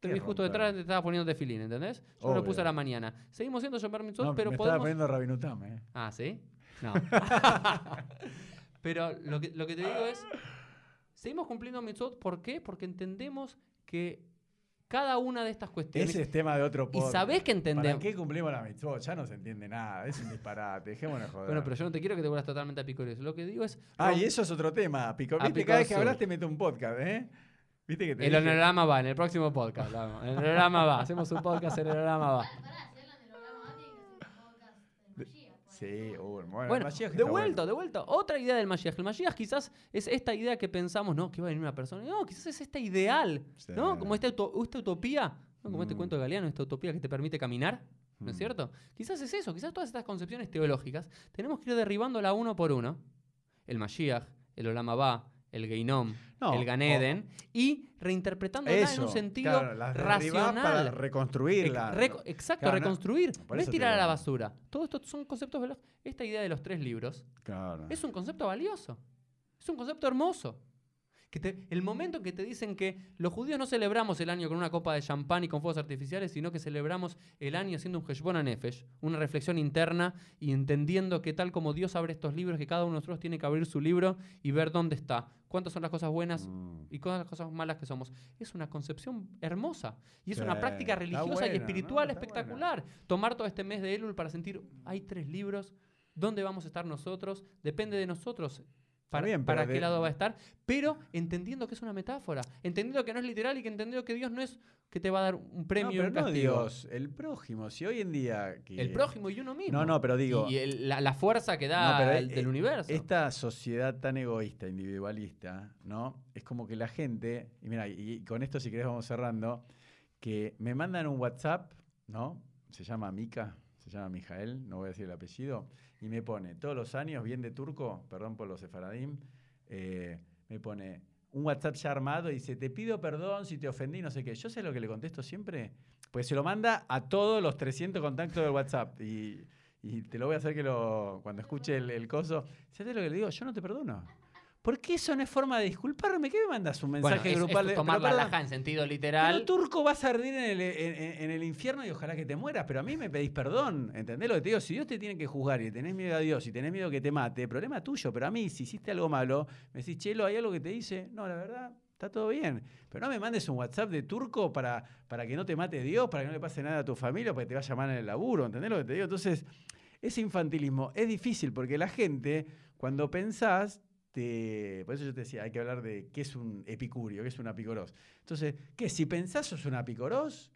Te ¿Qué vi justo detrás, te estaba poniendo tefilín, ¿entendés? Yo me lo Obvio. puse a la mañana. Seguimos siendo Shomer Mitzvot, pero me estaba podemos. poniendo Rabinutam, ¿eh? Ah, ¿sí? No. Pero lo que, lo que te digo es, Seguimos cumpliendo mitzvot. ¿Por qué? Porque entendemos que cada una de estas cuestiones. Ese es tema de otro podcast. sabés que entendemos- ¿Para qué cumplimos la mitzvot? Ya no se entiende nada. Es un disparate. Dejémonos joder. Bueno, pero yo no te quiero que te vuelvas totalmente a picores. Lo que digo es. Ah, y eso es otro tema. Pico, ¿viste? Cada vez que Picor hablas Sur. te meto un podcast, ¿eh? ¿Viste que te El dije? va, en el próximo podcast. vamos. El holograma va. Hacemos un podcast, el holograma va. Pará, si hablan del holograma, tiene que ser un podcast del Mashiach, por Sí, uh, bueno, de vuelta, bueno. de vuelta. Otra idea del Mashiach. El Mashiach quizás es esta idea que pensamos, no, que va a venir una persona. No, quizás es esta ideal, Sí. ¿no? Como esta, esta utopía, ¿no? como este Mm. cuento de Galeano, esta utopía que te permite caminar, ¿no es Mm. cierto? Quizás es eso, quizás todas estas concepciones teológicas tenemos que ir derribándola uno por uno. El Mashiach, el Olam Abba, el Geinom, No, el Ganeden, y reinterpretándola en Eso, un sentido claro, racional. para reconstruirla. Ex- reco- exacto, Claro, reconstruir. No es tirar a la basura. Todo esto son conceptos veloz- Esta idea de los tres libros Claro. es un concepto valioso. Es un concepto hermoso. Que te- el momento en que te dicen que los judíos no celebramos el año con una copa de champán y con fuegos artificiales, sino que celebramos el año haciendo un Heshbon Nefesh, una reflexión interna y entendiendo que tal como Dios abre estos libros, que cada uno de nosotros tiene que abrir su libro y ver dónde está, cuántas son las cosas buenas Mm. y cuántas las cosas malas que somos. Es una concepción hermosa y es Sí, una práctica religiosa buena, y espiritual espectacular. Tomar todo este mes de Elul para sentir, hay tres libros, ¿dónde vamos a estar nosotros? Depende de nosotros. Para, bien, para de- qué lado va a estar, pero entendiendo que es una metáfora, entendiendo que no es literal y que entendiendo que Dios no es que te va a dar un No, premio y pero un no. Dios, el prójimo. Si hoy en día. que- El prójimo y uno mismo. No, no, pero digo- Y, el- la, la fuerza que da No, el- eh, del universo. Esta sociedad tan egoísta, individualista, ¿no? Es como que la gente, y mira, y con esto si querés vamos cerrando, que me mandan un WhatsApp, ¿no? Se llama Mika, se llama Mijael, no voy a decir el apellido, y me pone todos los años, bien de turco, perdón por los sefaradim, eh, me pone un WhatsApp ya armado y dice, te pido perdón si te ofendí, no sé qué. Yo sé lo que le contesto siempre, pues se lo manda a todos los 300 contactos del WhatsApp. Y, y te lo voy a hacer que lo cuando escuche el, el coso. ¿Sabes lo que le digo? Yo no te perdono. ¿Por qué eso no es forma de disculparme? ¿Qué me mandas un bueno, mensaje es, grupal es tomar pero la laja en sentido pero literal. turco vas a arder en el, en- el infierno y ojalá que te mueras, pero a mí me pedís perdón. ¿Entendés lo que te digo? Si Dios te tiene que juzgar y tenés miedo a Dios y tenés miedo que te mate, problema tuyo. Pero a mí, si hiciste algo malo, me decís, Chelo, ¿hay algo que te dice? No, la verdad, está todo bien. Pero no me mandes un WhatsApp de turco para, para que no te mate Dios, para que no le pase nada a tu familia, para que te vaya mal en el laburo. ¿Entendés lo que te digo? Entonces, ese infantilismo es difícil porque la gente, cuando pensás, te- por eso yo te decía, hay que hablar de qué es un epicurio, qué es un apicorós. Entonces, ¿qué? Si pensás sos un apicorós,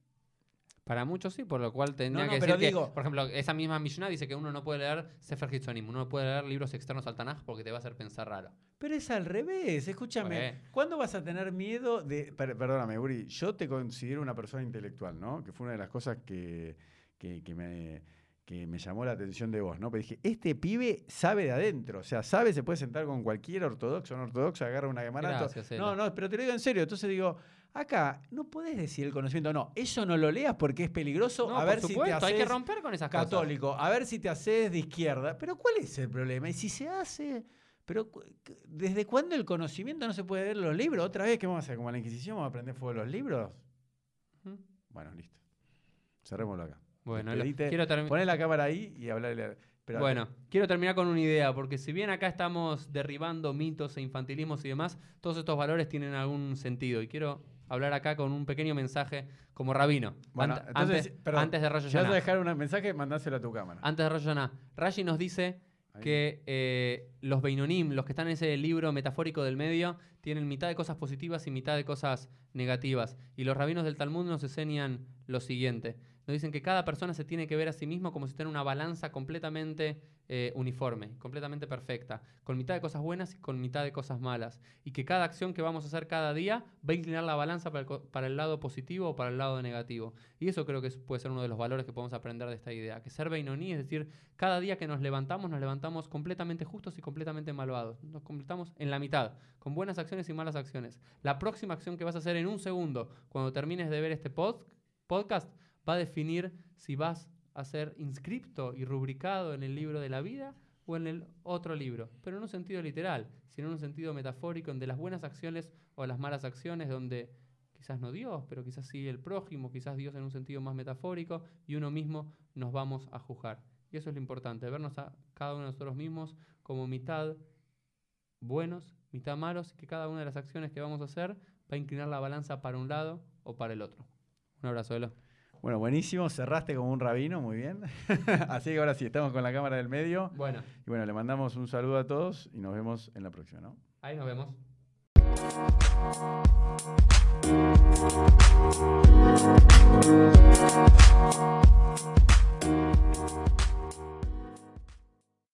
Para muchos sí, por lo cual tendría No, no, que decir que, digo- por ejemplo, esa misma Mishnah dice que uno no puede leer Sefer Hitzonim, uno no puede leer libros externos al Tanaj porque te va a hacer pensar raro. pero es al revés. Escúchame, Bueno. ¿cuándo vas a tener miedo de. per- perdóname, Uri, yo te considero una persona intelectual, ¿no? Que fue una de las cosas que, que- que me, que me llamó la atención de vos, ¿no? Pero dije, este pibe sabe de adentro, o sea, sabe, se puede sentar con cualquier ortodoxo o no ortodoxo, agarra una. Gracias, No, no, pero te lo digo en serio. Entonces digo, acá no podés decir el conocimiento, no, eso no lo leas porque es peligroso. No, a por ver si te supuesto, hay que haces romper con esas cosas. católico, a ver si te haces de izquierda. Pero ¿cuál es el problema? Y si se hace, pero ¿desde cuándo el conocimiento no se puede ver en los libros? ¿Otra vez qué vamos a hacer? ¿Como la Inquisición vamos a aprender fuego de los libros? Bueno, listo. Cerrémoslo acá. Bueno, lo- quiero Poné la cámara ahí y hablarle. pero- Bueno, quiero terminar con una idea, porque si bien acá estamos derribando mitos e infantilismos y demás, todos estos valores tienen algún sentido. Y quiero hablar acá con un pequeño mensaje como rabino. Bueno, Ant- entonces, antes, perdón, antes de Rosh Si vas a dejar un mensaje, mandáselo a tu cámara. Antes de Rosh Hashanah. Rashi nos dice Ahí. que eh, los Beinonim, los que están en ese libro metafórico del medio, tienen mitad de cosas positivas y mitad de cosas negativas. Y los rabinos del Talmud nos enseñan lo siguiente. Nos dicen que cada persona se tiene que ver a sí mismo como si tuviera una balanza completamente eh, uniforme, completamente perfecta, con mitad de cosas buenas y con mitad de cosas malas. Y que cada acción que vamos a hacer cada día va a inclinar la balanza para el, lado positivo o para el lado negativo. Y eso creo que puede ser uno de los valores que podemos aprender de esta idea. Que ser Beinoní, es decir, cada día que nos levantamos, nos levantamos completamente justos y completamente malvados. Nos completamos en la mitad, con buenas acciones y malas acciones. La próxima acción que vas a hacer en un segundo, cuando termines de ver este pod- podcast, va a definir si vas a ser inscripto y rubricado en el libro de la vida o en el otro libro, pero en un sentido literal, sino en un sentido metafórico, de las buenas acciones o las malas acciones, donde quizás no Dios, pero quizás sí el prójimo, quizás Dios en un sentido más metafórico, y uno mismo nos vamos a juzgar. Y eso es lo importante, vernos a cada uno de nosotros mismos como mitad buenos mitad malos y que cada una de las acciones que vamos a hacer va a inclinar la balanza para un lado o para el otro. Un abrazo, Elo. Bueno, buenísimo, cerraste como un rabino, muy bien. Así que ahora sí, estamos con la cámara del medio. Bueno. Y bueno, le mandamos un saludo a todos y nos vemos en la próxima, ¿no? Ahí nos vemos.